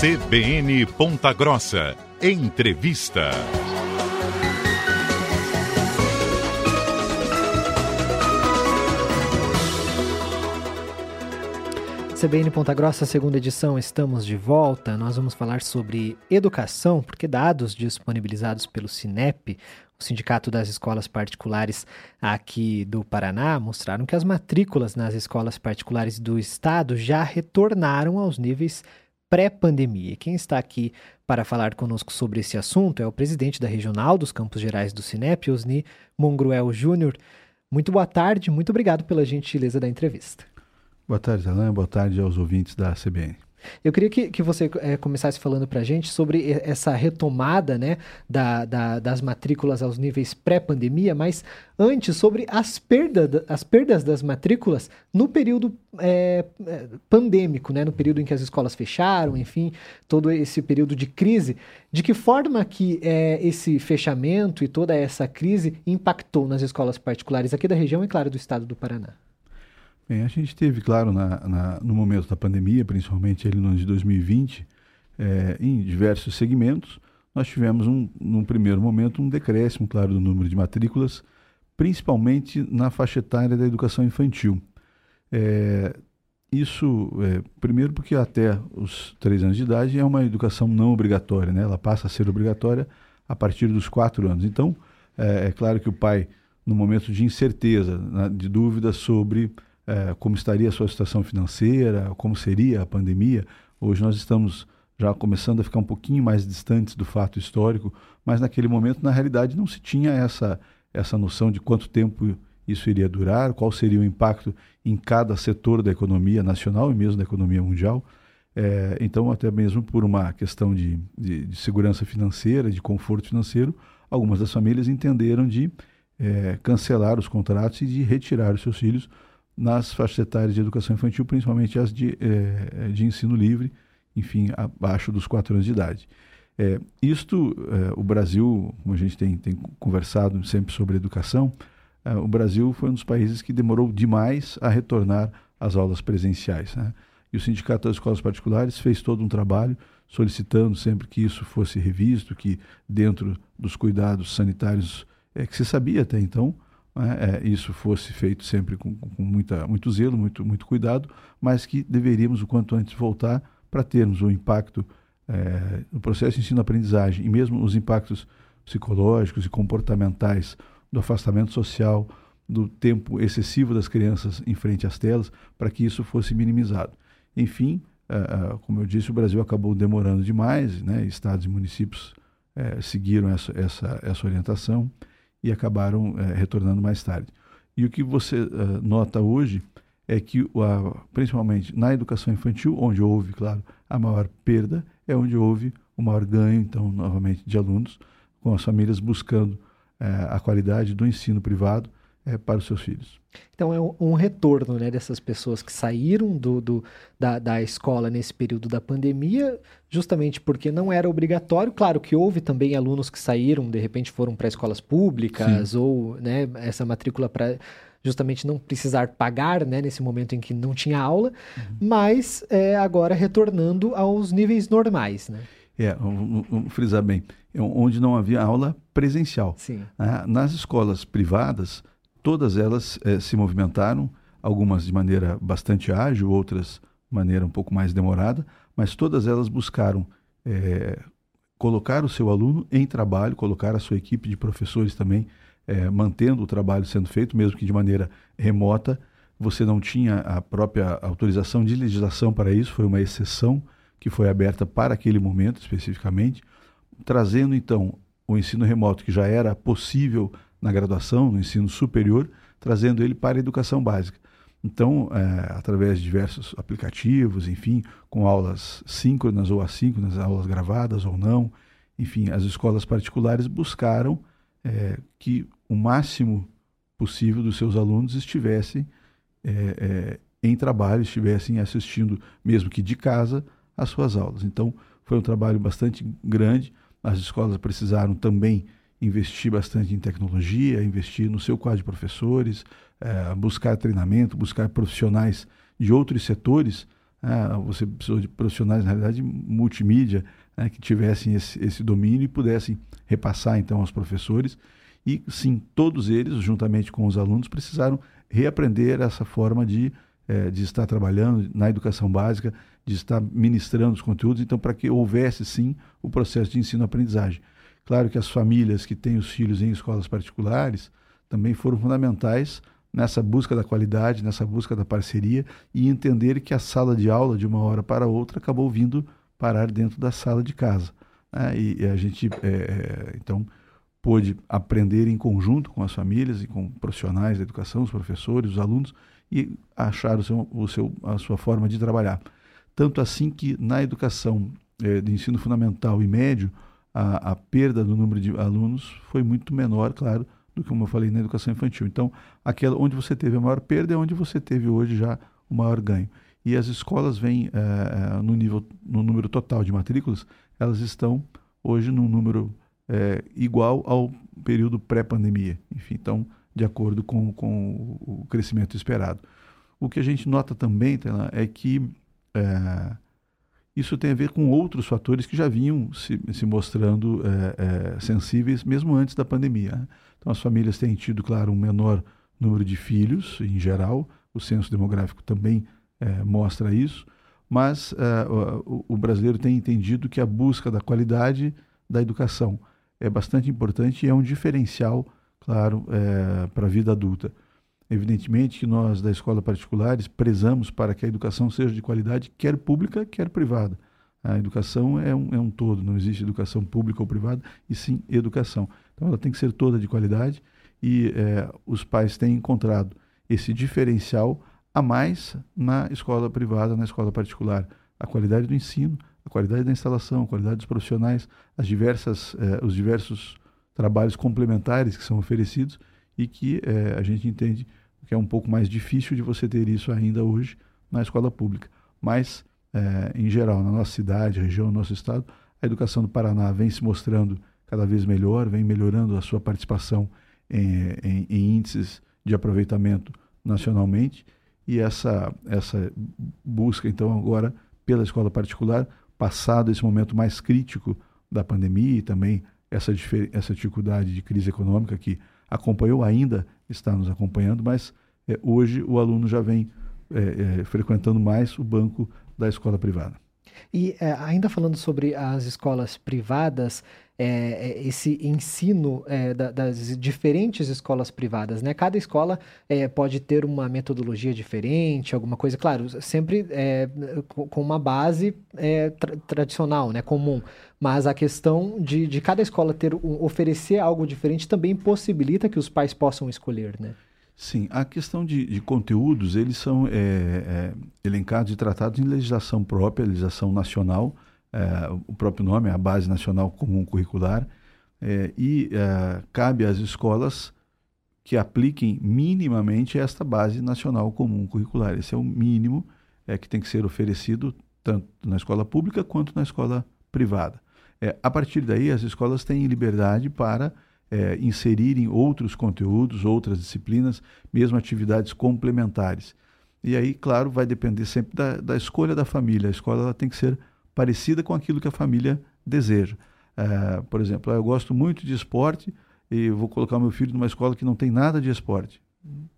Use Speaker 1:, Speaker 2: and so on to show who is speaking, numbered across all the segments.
Speaker 1: CBN Ponta Grossa. Entrevista.
Speaker 2: CBN Ponta Grossa, segunda edição, estamos de volta. Nós vamos falar sobre educação, porque dados disponibilizados pelo Cinep, o Sindicato das Escolas Particulares aqui do Paraná, mostraram que as matrículas nas escolas particulares do estado já retornaram aos níveis pré-pandemia. Quem está aqui para falar conosco sobre esse assunto é o presidente da Regional dos Campos Gerais do Cinep, Osni Mongruel Júnior. Muito boa tarde, muito obrigado pela gentileza da entrevista.
Speaker 3: Boa tarde, Alain. Boa tarde aos ouvintes da CBN.
Speaker 2: Eu queria que, que você é, começasse falando para a gente sobre essa retomada né, da, da, das matrículas aos níveis pré-pandemia, mas antes sobre as, perda, as perdas das matrículas no período é, pandêmico, né, no período em que as escolas fecharam, enfim, todo esse período de crise. De que forma que é, esse fechamento e toda essa crise impactou nas escolas particulares aqui da região e, claro, do estado do Paraná?
Speaker 3: Bem, a gente teve, claro, na, na, no momento da pandemia, principalmente ali no ano de 2020, é, em diversos segmentos, nós tivemos, um, num primeiro momento, um decréscimo, claro, do número de matrículas, principalmente na faixa etária da educação infantil. É, isso, é, primeiro, porque até os três anos de idade é uma educação não obrigatória, né? ela passa a ser obrigatória a partir dos quatro anos. Então, é, é claro que o pai, no momento de incerteza, né, de dúvida sobre é, como estaria a sua situação financeira, como seria a pandemia. Hoje nós estamos já começando a ficar um pouquinho mais distantes do fato histórico, mas naquele momento, na realidade, não se tinha essa, essa noção de quanto tempo isso iria durar, qual seria o impacto em cada setor da economia nacional e mesmo da economia mundial. É, então, até mesmo por uma questão de, de, de, segurança financeira, de conforto financeiro, algumas das famílias entenderam de é, cancelar os contratos e de retirar os seus filhos nas faixas etárias de educação infantil, principalmente as de, é, de ensino livre, enfim, abaixo dos quatro anos de idade. É, isto, é, o Brasil, como a gente tem, tem conversado sempre sobre educação, é, o Brasil foi um dos países que demorou demais a retornar às aulas presenciais. Né? E o Sindicato das Escolas Particulares fez todo um trabalho solicitando sempre que isso fosse revisto, que dentro dos cuidados sanitários é, que se sabia até então, né, é, isso fosse feito sempre com, com, muita, muito zelo, muito, muito cuidado, mas que deveríamos o quanto antes voltar para termos o impacto é, no processo ensino-aprendizagem e mesmo os impactos psicológicos e comportamentais do afastamento social, do tempo excessivo das crianças em frente às telas, para que isso fosse minimizado. Enfim, é, é, como eu disse, o Brasil acabou demorando demais, né? estados e municípios é, seguiram essa, essa, essa orientação e acabaram é, retornando mais tarde. E o que você uh, nota hoje é que, uh, principalmente na educação infantil, onde houve, claro, a maior perda, é onde houve o maior ganho, então, novamente, de alunos, com as famílias buscando uh, a qualidade do ensino privado é, para os seus filhos.
Speaker 2: Então é um, retorno né, dessas pessoas que saíram do, do da, da, escola nesse período da pandemia, justamente porque não era obrigatório. Claro que houve também alunos que saíram, de repente foram para escolas públicas Sim. ou né, essa matrícula para justamente não precisar pagar né, nesse momento em que não tinha aula, uhum. mas é, agora retornando aos níveis normais. Né?
Speaker 3: É, vamos, vamos frisar bem, é onde não havia aula presencial.
Speaker 2: Sim.
Speaker 3: Ah, nas escolas privadas, todas elas eh, se movimentaram, algumas de maneira bastante ágil, outras de maneira um pouco mais demorada, mas todas elas buscaram eh, colocar o seu aluno em trabalho, colocar a sua equipe de professores também, eh, mantendo o trabalho sendo feito, mesmo que de maneira remota. Você não tinha a própria autorização de legislação para isso, foi uma exceção que foi aberta para aquele momento especificamente, trazendo então o ensino remoto que já era possível na graduação, no ensino superior, trazendo ele para a educação básica. Então, é, através de diversos aplicativos, enfim, com aulas síncronas ou assíncronas, aulas gravadas ou não, enfim, as escolas particulares buscaram é, que o máximo possível dos seus alunos estivessem é, é em trabalho, estivessem assistindo, mesmo que de casa, às suas aulas. Então, foi um trabalho bastante grande. As escolas precisaram também investir bastante em tecnologia, investir no seu quadro de professores, é, buscar treinamento, buscar profissionais de outros setores Ah, você precisou de profissionais, na realidade, multimídia, né, que tivessem esse, esse domínio e pudessem repassar então aos professores. E sim, todos eles, juntamente com os alunos, precisaram reaprender essa forma de, eh, de estar trabalhando na educação básica, de estar ministrando os conteúdos, então, para que houvesse sim o processo de ensino-aprendizagem. Claro que as famílias que têm os filhos em escolas particulares também foram fundamentais nessa busca da qualidade, nessa busca da parceria e entender que a sala de aula, de uma hora para outra, acabou vindo parar dentro da sala de casa. Né? E, e, a gente, é, é, então, pôde aprender em conjunto com as famílias e com profissionais da educação, os professores, os alunos, e achar o seu, o seu, a sua forma de trabalhar. Tanto assim que na educação é, de ensino fundamental e médio, a, a perda do número de alunos foi muito menor, claro, do que, como eu falei, na educação infantil. Então, aquela onde você teve a maior perda é onde você teve hoje já o maior ganho. E as escolas vêm é, no, nível, no número total de matrículas, elas estão hoje num número é, igual ao período pré-pandemia. Enfim, então, de acordo com, com o crescimento esperado. O que a gente nota também, Tela, é que é, isso tem a ver com outros fatores que já vinham se, se mostrando é, é, sensíveis mesmo antes da pandemia. Né? Então, as famílias têm tido, claro, um menor número de filhos, em geral, o censo demográfico também é, mostra isso, mas é, o, o, brasileiro tem entendido que a busca da qualidade da educação é bastante importante e é um diferencial, claro, é, para a vida adulta. Evidentemente que nós, da escola particulares, prezamos para que a educação seja de qualidade, quer pública, quer privada. A educação é um, é um todo, não existe educação pública ou privada, e sim educação. Então ela tem que ser toda de qualidade e é, os pais têm encontrado esse diferencial a mais na escola privada, na escola particular. A qualidade do ensino, a qualidade da instalação, a qualidade dos profissionais, as diversas, eh, os diversos trabalhos complementares que são oferecidos e que eh, a gente entende que é um pouco mais difícil de você ter isso ainda hoje na escola pública. Mas, é, em geral, na nossa cidade, região, no nosso estado, a educação do Paraná vem se mostrando cada vez melhor, vem melhorando a sua participação em, em, em índices de aproveitamento nacionalmente. E essa, essa busca, então, agora pela escola particular, passado esse momento mais crítico da pandemia e também essa, essa dificuldade de crise econômica que acompanhou, ainda está nos acompanhando, mas é, hoje o aluno já vem é, é, frequentando mais o banco da escola privada.
Speaker 2: E é, ainda falando sobre as escolas privadas, é, é, esse ensino é, da, das diferentes escolas privadas, né? Cada escola é, pode ter uma metodologia diferente, alguma coisa, claro, sempre é, com uma base é, tra tradicional, né? Comum. Mas a questão de, de cada escola ter um, oferecer algo diferente também possibilita que os pais possam escolher, né?
Speaker 3: Sim, a questão de, de conteúdos, eles são elencados e tratados em legislação própria, legislação nacional, é, o próprio nome a Base Nacional Comum Curricular, é, e é, cabe às escolas que apliquem minimamente esta Base Nacional Comum Curricular. Esse é o mínimo é, que tem que ser oferecido tanto na escola pública quanto na escola privada. É, a partir daí, as escolas têm liberdade para é, inserirem outros conteúdos, outras disciplinas, mesmo atividades complementares. E aí, claro, vai depender sempre da, da escolha da família. A escola tem que ser parecida com aquilo que a família deseja. É, por exemplo, eu gosto muito de esporte e vou colocar meu filho numa escola que não tem nada de esporte.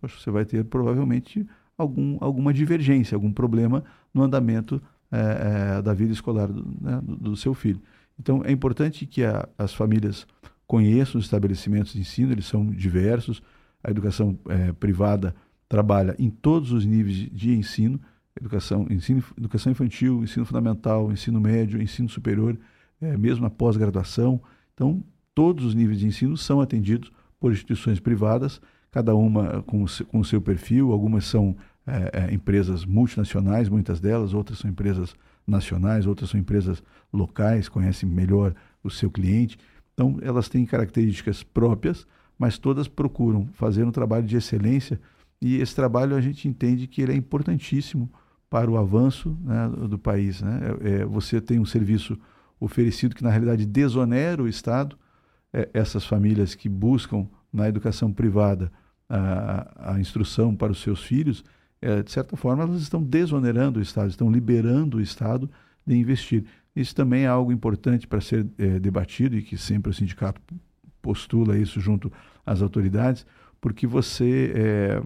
Speaker 3: Você vai ter provavelmente algum, alguma divergência, algum problema no andamento é, é, da vida escolar do, né, do, do, seu filho. Então, é importante que a, as famílias conheçam os estabelecimentos de ensino, eles são diversos. A educação privada trabalha em todos os níveis de, de ensino, educação, ensino, educação infantil, ensino fundamental, ensino médio, ensino superior, é, mesmo a pós-graduação. Então, todos os níveis de ensino são atendidos por instituições privadas, cada uma com o seu, com o seu perfil. Algumas são é, empresas multinacionais, muitas delas, outras são empresas nacionais, outras são empresas locais, conhecem melhor o seu cliente. Então, elas têm características próprias, mas todas procuram fazer um trabalho de excelência e esse trabalho a gente entende que ele é importantíssimo para o avanço né, do país. Né? É, é, você tem um serviço oferecido que, na realidade, desonera o Estado. É, essas famílias que buscam na educação privada a, a, instrução para os seus filhos, é, de certa forma, elas estão desonerando o Estado, estão liberando o Estado de investir. Isso também é algo importante para ser é, debatido e que sempre o sindicato postula isso junto às autoridades, porque você, é,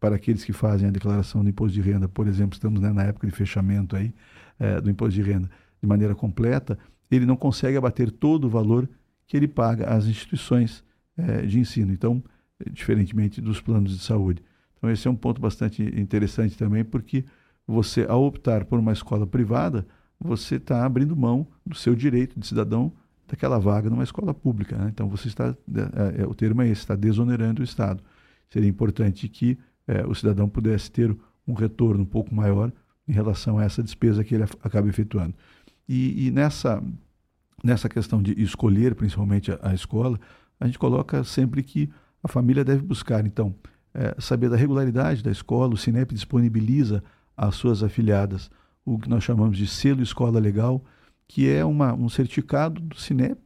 Speaker 3: para aqueles que fazem a declaração do imposto de renda, por exemplo, estamos né, na época de fechamento aí é, do imposto de renda de maneira completa, ele não consegue abater todo o valor que ele paga às instituições é, de ensino. Então, diferentemente dos planos de saúde. Então, esse é um ponto bastante interessante também, porque você, ao optar por uma escola privada, você está abrindo mão do seu direito de cidadão daquela vaga numa escola pública. Né? Então, você está, é, é, o termo é esse, está desonerando o Estado. Seria importante que é, o cidadão pudesse ter um retorno um pouco maior em relação a essa despesa que ele acaba efetuando. E, e nessa, nessa questão de escolher, principalmente, a, a, escola, a gente coloca sempre que a família deve buscar, então, é, saber da regularidade da escola, o Cinep disponibiliza às suas afiliadas o que nós chamamos de selo escola legal, que é uma, um certificado do Cinep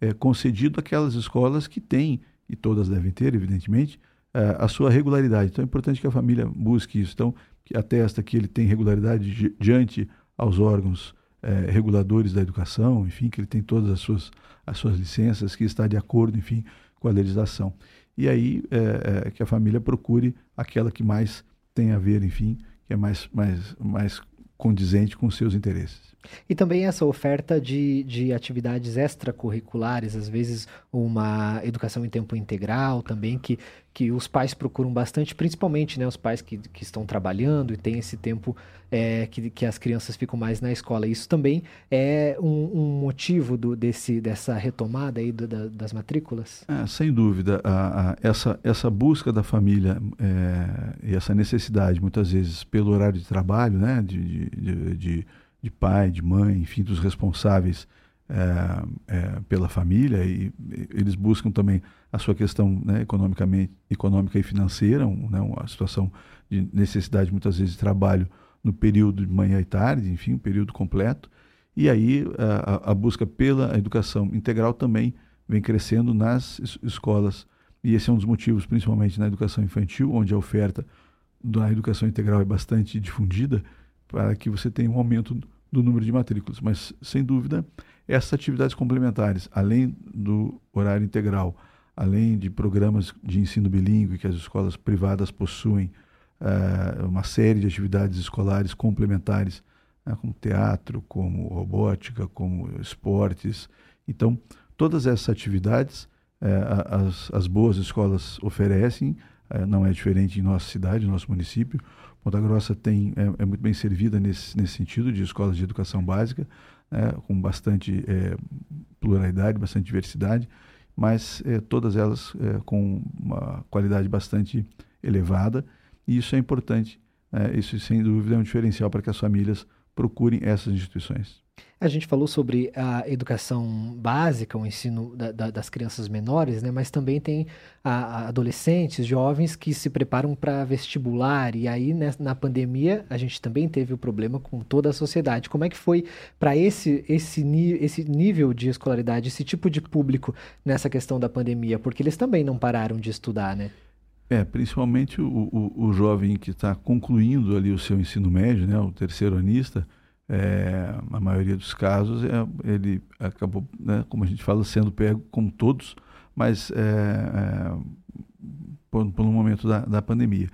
Speaker 3: é, concedido àquelas escolas que têm, e todas devem ter, evidentemente, a sua regularidade. Então é importante que a família busque isso. Então, que atesta que ele tem regularidade diante aos órgãos é, reguladores da educação, enfim, que ele tem todas as suas, as suas licenças, que está de acordo, enfim, com a legislação. E aí é, que a família procure aquela que mais tem a ver, enfim, que é mais, mais, mais condizente com os seus interesses.
Speaker 2: E também essa oferta de, de atividades extracurriculares, às vezes uma educação em tempo integral também, que, que os pais procuram bastante, principalmente né, os pais que, que estão trabalhando e têm esse tempo é, que, que as crianças ficam mais na escola. Isso também é um, um motivo do, desse, dessa retomada aí do, da, das matrículas?
Speaker 3: É, sem dúvida. A, a, essa, essa busca da família é, e essa necessidade, muitas vezes, pelo horário de trabalho, né, de, de, de de pai, de mãe, enfim, dos responsáveis é, é, pela família e, e, eles buscam também a sua questão né, economicamente, econômica e financeira, um, né, uma situação de necessidade muitas vezes de trabalho no período de manhã e tarde, enfim, um período completo. E aí a, a busca pela educação integral também vem crescendo nas escolas e esse é um dos motivos, principalmente na educação infantil, onde a oferta da educação integral é bastante difundida para que você tenha um aumento do número de matrículas. Mas, sem dúvida, essas atividades complementares, além do horário integral, além de programas de ensino bilíngue que as escolas privadas possuem, uh, uma série de atividades escolares complementares, né, como teatro, como robótica, como esportes. Então, todas essas atividades uh, as, as boas escolas oferecem, uh, não é diferente em nossa cidade, no nosso município. Ponta Grossa tem, é, é, muito bem servida nesse, nesse sentido de escolas de educação básica, né, com bastante é, pluralidade, bastante diversidade, mas é, todas elas é, com uma qualidade bastante elevada, e isso é importante. Né, isso, sem dúvida, é um diferencial para que as famílias procurem essas instituições.
Speaker 2: A gente falou sobre a educação básica, o ensino da, da, das crianças menores, né? mas também tem a, a adolescentes, jovens que se preparam para vestibular. E aí, né, na pandemia, a gente também teve o problema com toda a sociedade. Como é que foi para esse, esse, esse nível de escolaridade, esse tipo de público nessa questão da pandemia? Porque eles também não pararam de estudar, né?
Speaker 3: É, principalmente o, o, o jovem que está concluindo ali o seu ensino médio, né, o terceiro anista, é, a maioria dos casos, é, ele acabou, né, como a gente fala, sendo pego como todos, mas é, é, por, por um momento da, da pandemia.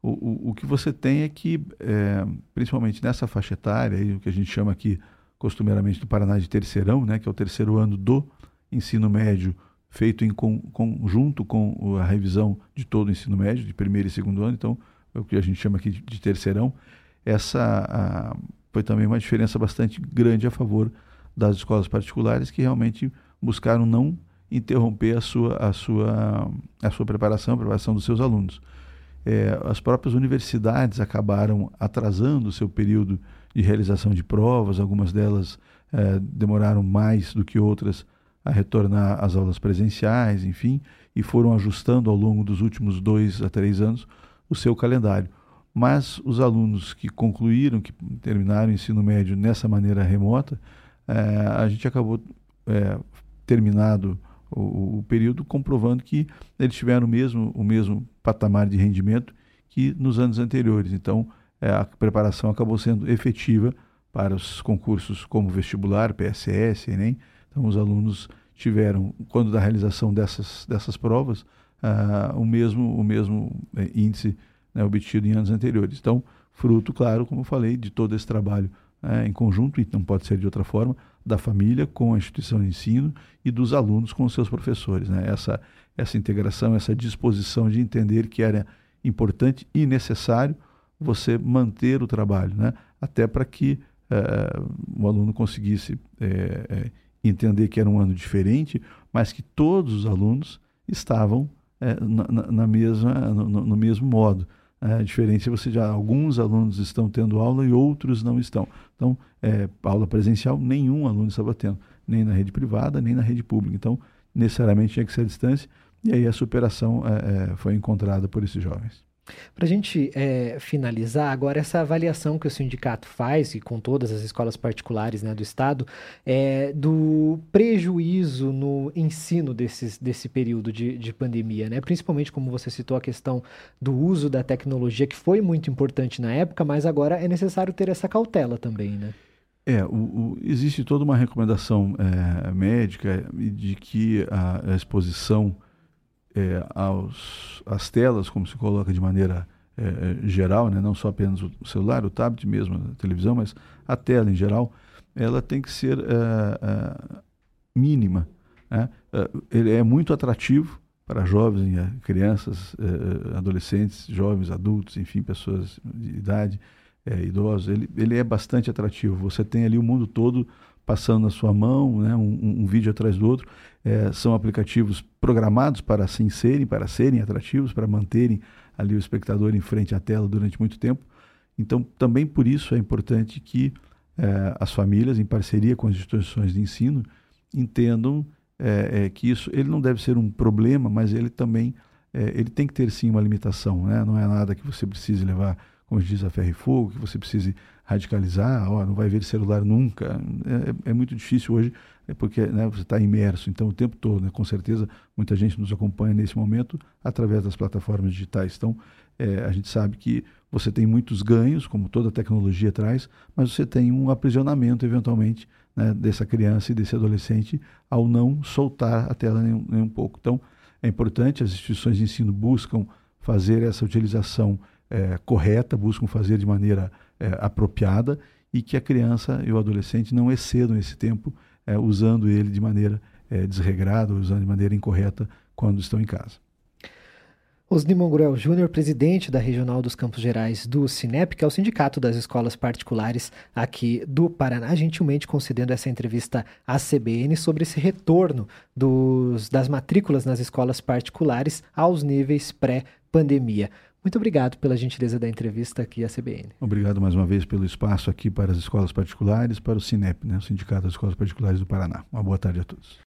Speaker 3: O, o, o, que você tem é que, é, principalmente nessa faixa etária, aí, o que a gente chama aqui costumeiramente do Paraná de terceirão, né, que é o terceiro ano do ensino médio, feito em conjunto com a revisão de todo o ensino médio, de primeiro e segundo ano, então é o que a gente chama aqui de, de terceirão, essa a, foi também uma diferença bastante grande a favor das escolas particulares que realmente buscaram não interromper a sua, a sua, a sua preparação, a preparação dos seus alunos. É, as próprias universidades acabaram atrasando o seu período de realização de provas, algumas delas é, demoraram mais do que outras a retornar às aulas presenciais, enfim, e foram ajustando ao longo dos últimos dois a três anos o seu calendário. Mas os alunos que concluíram, que terminaram o ensino médio nessa maneira remota, é, a gente acabou é, terminado o, o, período comprovando que eles tiveram o mesmo, o mesmo patamar de rendimento que nos anos anteriores. Então, é, a preparação acabou sendo efetiva para os concursos como vestibular, PSS, Enem. Então, os alunos tiveram, quando da realização dessas, dessas provas, uh, o mesmo, o mesmo é, índice né, obtido em anos anteriores. Então, fruto, claro, como eu falei, de todo esse trabalho é, em conjunto, e não pode ser de outra forma, da família com a instituição de ensino e dos alunos com os seus professores. Né? Essa, essa integração, essa disposição de entender que era importante e necessário você manter o trabalho, né? até para que é, o aluno conseguisse é, entender que era um ano diferente, mas que todos os alunos estavam na, na, mesma, no, no mesmo modo. É, a diferença é você já alguns alunos estão tendo aula e outros não estão. Então, é, aula presencial nenhum aluno estava tendo, nem na rede privada, nem na rede pública. Então, necessariamente tinha que ser a distância e aí a superação é, é foi encontrada por esses jovens.
Speaker 2: Para a gente é, finalizar, agora essa avaliação que o sindicato faz, e com todas as escolas particulares né, do Estado, é, do prejuízo no ensino desses, desse período de, de pandemia, né? principalmente como você citou a questão do uso da tecnologia, que foi muito importante na época, mas agora é necessário ter essa cautela também. Né?
Speaker 3: É, o, o, existe toda uma recomendação é, médica de que a, a exposição é, aos, telas, como se coloca de maneira é, é, geral, né? não só apenas o celular, o tablet mesmo, a televisão, mas a tela em geral, ela tem que ser é, é, mínima. Né? Ele é muito atrativo para jovens, crianças, adolescentes, jovens, adultos, enfim, pessoas de idade, idosos. Ele, ele é bastante atrativo. Você tem ali o mundo todo passando na sua mão, né, um, um vídeo atrás do outro. É, são aplicativos programados para assim serem, para serem atrativos, para manterem ali o espectador em frente à tela durante muito tempo. Então, também por isso é importante que é, as famílias, em parceria com as instituições de ensino, entendam é, é que isso ele não deve ser um problema, mas ele também é, ele tem que ter sim uma limitação. Né? Não é nada que você precise levar como diz a ferro e fogo, que você precise radicalizar, ó, não vai ver celular nunca. É, é muito difícil hoje, é porque né, você está imerso, então o tempo todo, né, com certeza muita gente nos acompanha nesse momento através das plataformas digitais. Então é, a gente sabe que você tem muitos ganhos, como toda tecnologia traz, mas você tem um aprisionamento eventualmente né, dessa criança e desse adolescente ao não soltar a tela nem, nem um pouco. Então é importante, as instituições de ensino buscam fazer essa utilização é, correta, buscam fazer de maneira é, apropriada e que a criança e o adolescente não excedam esse tempo é, usando ele de maneira é, desregrada, usando de maneira incorreta quando estão em casa.
Speaker 2: Osni Mongrel Júnior, presidente da Regional dos Campos Gerais do Sinep, que é o sindicato das escolas particulares aqui do Paraná, gentilmente concedendo essa entrevista à CBN sobre esse retorno dos, das matrículas nas escolas particulares aos níveis pré-pandemia. Muito obrigado pela gentileza da entrevista aqui à CBN.
Speaker 3: Obrigado mais uma vez pelo espaço aqui para as escolas particulares, para o Sinep, né, o Sindicato das Escolas Particulares do Paraná. Uma boa tarde a todos.